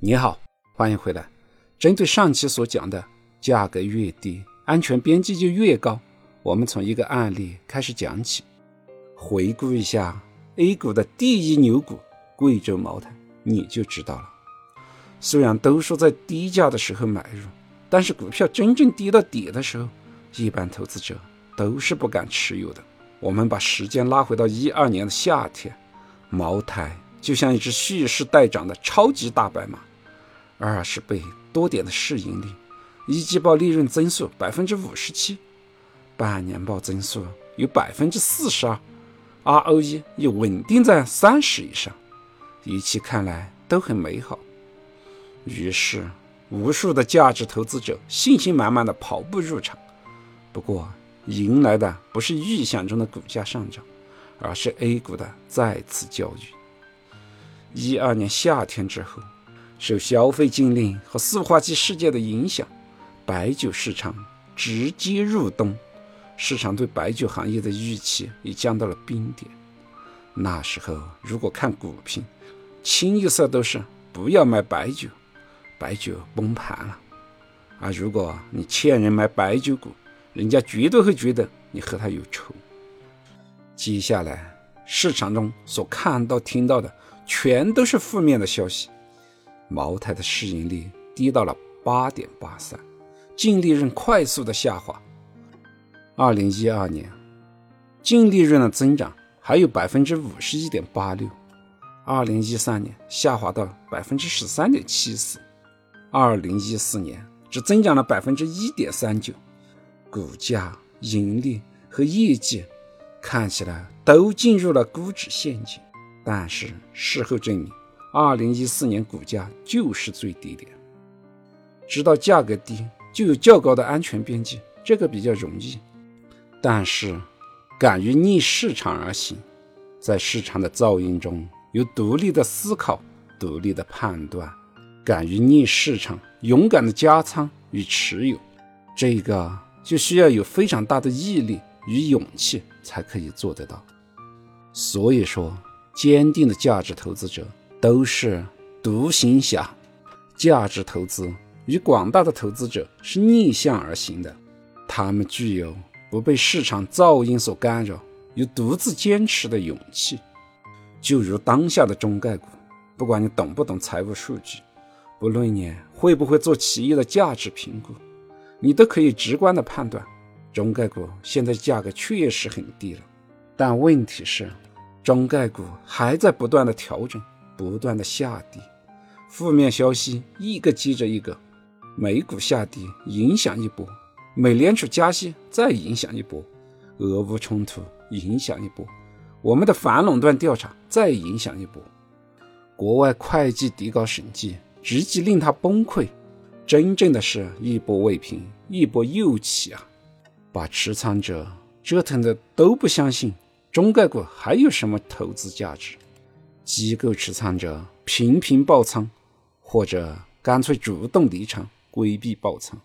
你好，欢迎回来。针对上期所讲的，价格越低，安全边际就越高。我们从一个案例开始讲起，回顾一下 A 股的第一牛股贵州茅台，你就知道了。虽然都说在低价的时候买入，但是股票真正跌到底的时候，一般投资者都是不敢持有的。我们把时间拉回到一二年的夏天，茅台就像一只蓄势待涨的超级大白马。二十倍多点的市盈率，一季报利润增速百分之五十七，半年报增速有百分之四十二，ROE 又稳定在三十以上，一切看来都很美好。于是，无数的价值投资者信心满满的跑步入场。不过，迎来的不是预想中的股价上涨，而是 A 股的再次教育。一二年夏天之后。受消费禁令和塑化剂事件的影响，白酒市场直接入冬，市场对白酒行业的预期也降到了冰点。那时候，如果看股评，清一色都是不要买白酒，白酒崩盘了。而如果你欠人买白酒股，人家绝对会觉得你和他有仇。接下来，市场中所看到、听到的，全都是负面的消息。茅台的市盈率低到了八点八三，净利润快速的下滑。二零一二年，净利润的增长还有百分之五十一点八六，二零一三年下滑到百分之十三点七四，二零一四年只增长了百分之一点三九，股价、盈利和业绩看起来都进入了估值陷阱。但是事后证明。二零一四年股价就是最低点，知道价格低就有较高的安全边际，这个比较容易。但是，敢于逆市场而行，在市场的噪音中有独立的思考、独立的判断，敢于逆市场、勇敢的加仓与持有，这个就需要有非常大的毅力与勇气才可以做得到。所以说，坚定的价值投资者。都是独行侠，价值投资与广大的投资者是逆向而行的。他们具有不被市场噪音所干扰，有独自坚持的勇气。就如当下的中概股，不管你懂不懂财务数据，不论你会不会做企业的价值评估，你都可以直观的判断，中概股现在价格确实很低了。但问题是，中概股还在不断的调整。不断的下跌，负面消息一个接着一个，美股下跌影响一波，美联储加息再影响一波，俄乌冲突影响一波，我们的反垄断调查再影响一波，国外会计底稿审计直接令他崩溃，真正的是一波未平，一波又起啊！把持仓者折腾的都不相信中概股还有什么投资价值。机构持仓者频频爆仓，或者干脆主动离场，规避爆仓；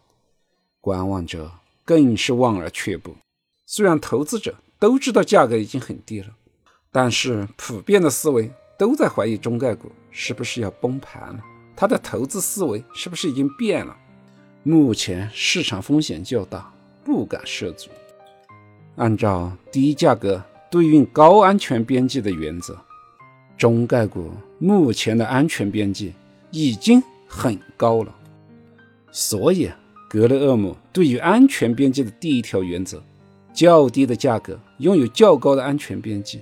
观望者更是望而却步。虽然投资者都知道价格已经很低了，但是普遍的思维都在怀疑中概股是不是要崩盘了？他的投资思维是不是已经变了？目前市场风险较大，不敢涉足。按照低价格对应高安全边际的原则。中概股目前的安全边际已经很高了，所以格雷厄姆对于安全边际的第一条原则：较低的价格拥有较高的安全边际。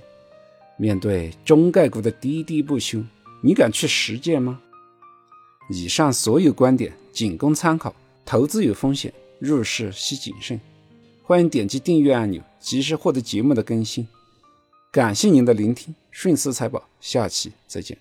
面对中概股的滴滴不休，你敢去实践吗？以上所有观点仅供参考，投资有风险，入市需谨慎。欢迎点击订阅按钮，及时获得节目的更新。感谢您的聆听，顺思财宝，下期再见。